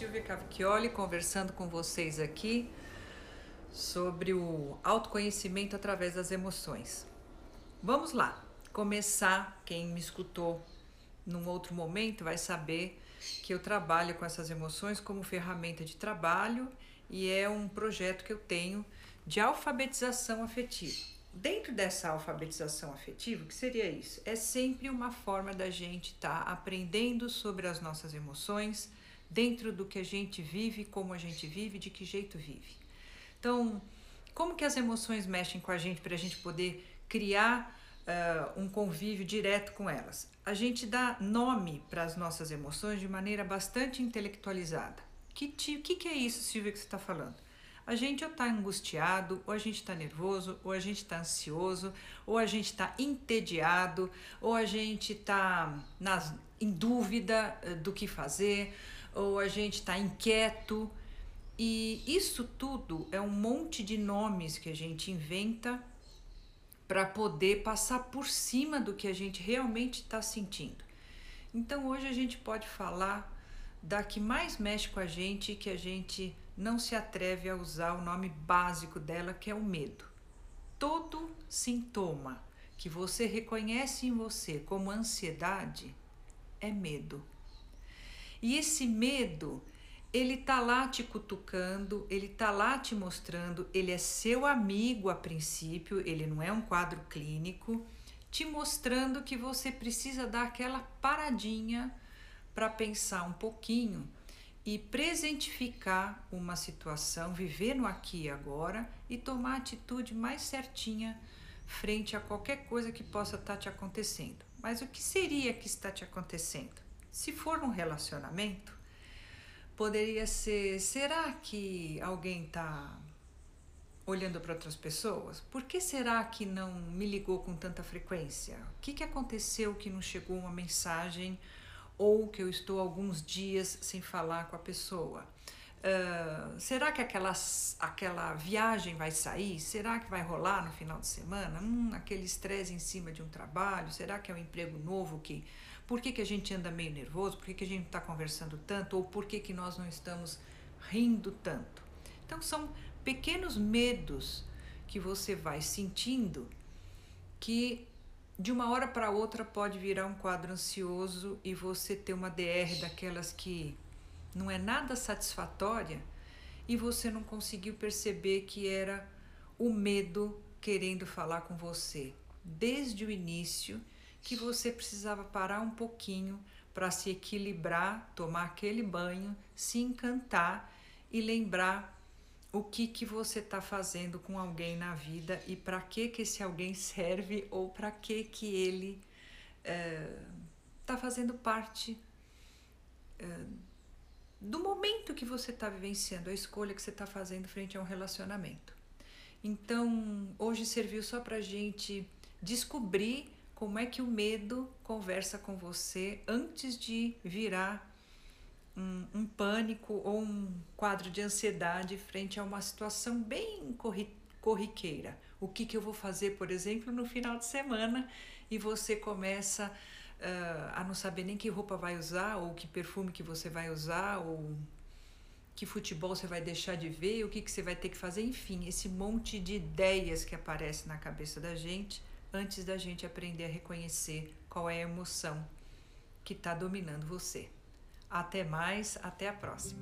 Silvia Cavicchioli conversando com vocês aqui sobre o autoconhecimento através das emoções. Vamos lá, começar. Quem me escutou num outro momento vai saber que eu trabalho com essas emoções como ferramenta de trabalho e é um projeto que eu tenho de alfabetização afetiva. Dentro dessa alfabetização afetiva, o que seria isso? É sempre uma forma da gente estar tá aprendendo sobre as nossas emoções, dentro do que a gente vive, como a gente vive, de que jeito vive. Então, como que as emoções mexem com a gente para a gente poder criar uh, um convívio direto com elas? A gente dá nome para as nossas emoções de maneira bastante intelectualizada. Que, que, que é isso, Silvia, que você está falando? A gente ou está angustiado, ou a gente está nervoso, ou a gente está ansioso, ou a gente está entediado, ou a gente está em dúvida do que fazer, ou a gente está inquieto. E isso tudo é um monte de nomes que a gente inventa para poder passar por cima do que a gente realmente está sentindo. Então hoje a gente pode falar da que mais mexe com a gente que a gente não se atreve a usar o nome básico dela, que é o medo. Todo sintoma que você reconhece em você como ansiedade é medo. E esse medo, ele tá lá te cutucando, ele tá lá te mostrando, ele é seu amigo a princípio, ele não é um quadro clínico, te mostrando que você precisa dar aquela paradinha para pensar um pouquinho e presentificar uma situação, viver no aqui e agora e tomar a atitude mais certinha frente a qualquer coisa que possa estar tá te acontecendo. Mas o que seria que está te acontecendo? Se for um relacionamento, poderia ser: será que alguém está olhando para outras pessoas? Por que será que não me ligou com tanta frequência? O que, que aconteceu que não chegou uma mensagem ou que eu estou alguns dias sem falar com a pessoa? Uh, será que aquela, aquela viagem vai sair? Será que vai rolar no final de semana? Hum, aquele estresse em cima de um trabalho? Será que é um emprego novo que por que, que a gente anda meio nervoso, por que, que a gente está conversando tanto, ou por que, que nós não estamos rindo tanto. Então, são pequenos medos que você vai sentindo que de uma hora para outra pode virar um quadro ansioso e você ter uma DR daquelas que não é nada satisfatória e você não conseguiu perceber que era o medo querendo falar com você. Desde o início que você precisava parar um pouquinho para se equilibrar, tomar aquele banho, se encantar e lembrar o que que você está fazendo com alguém na vida e para que que esse alguém serve ou para que que ele está eh, fazendo parte eh, do momento que você está vivenciando, a escolha que você está fazendo frente a um relacionamento. Então, hoje serviu só para gente descobrir como é que o medo conversa com você antes de virar um, um, pânico ou um quadro de ansiedade frente a uma situação bem corri corriqueira. O que, que eu vou fazer, por exemplo, no final de semana e você começa a não saber nem que roupa vai usar, ou que perfume que você vai usar, ou que futebol você vai deixar de ver, o que, que você vai ter que fazer, enfim, esse monte de ideias que aparece na cabeça da gente antes da gente aprender a reconhecer qual é a emoção que está dominando você. Até mais, até a próxima.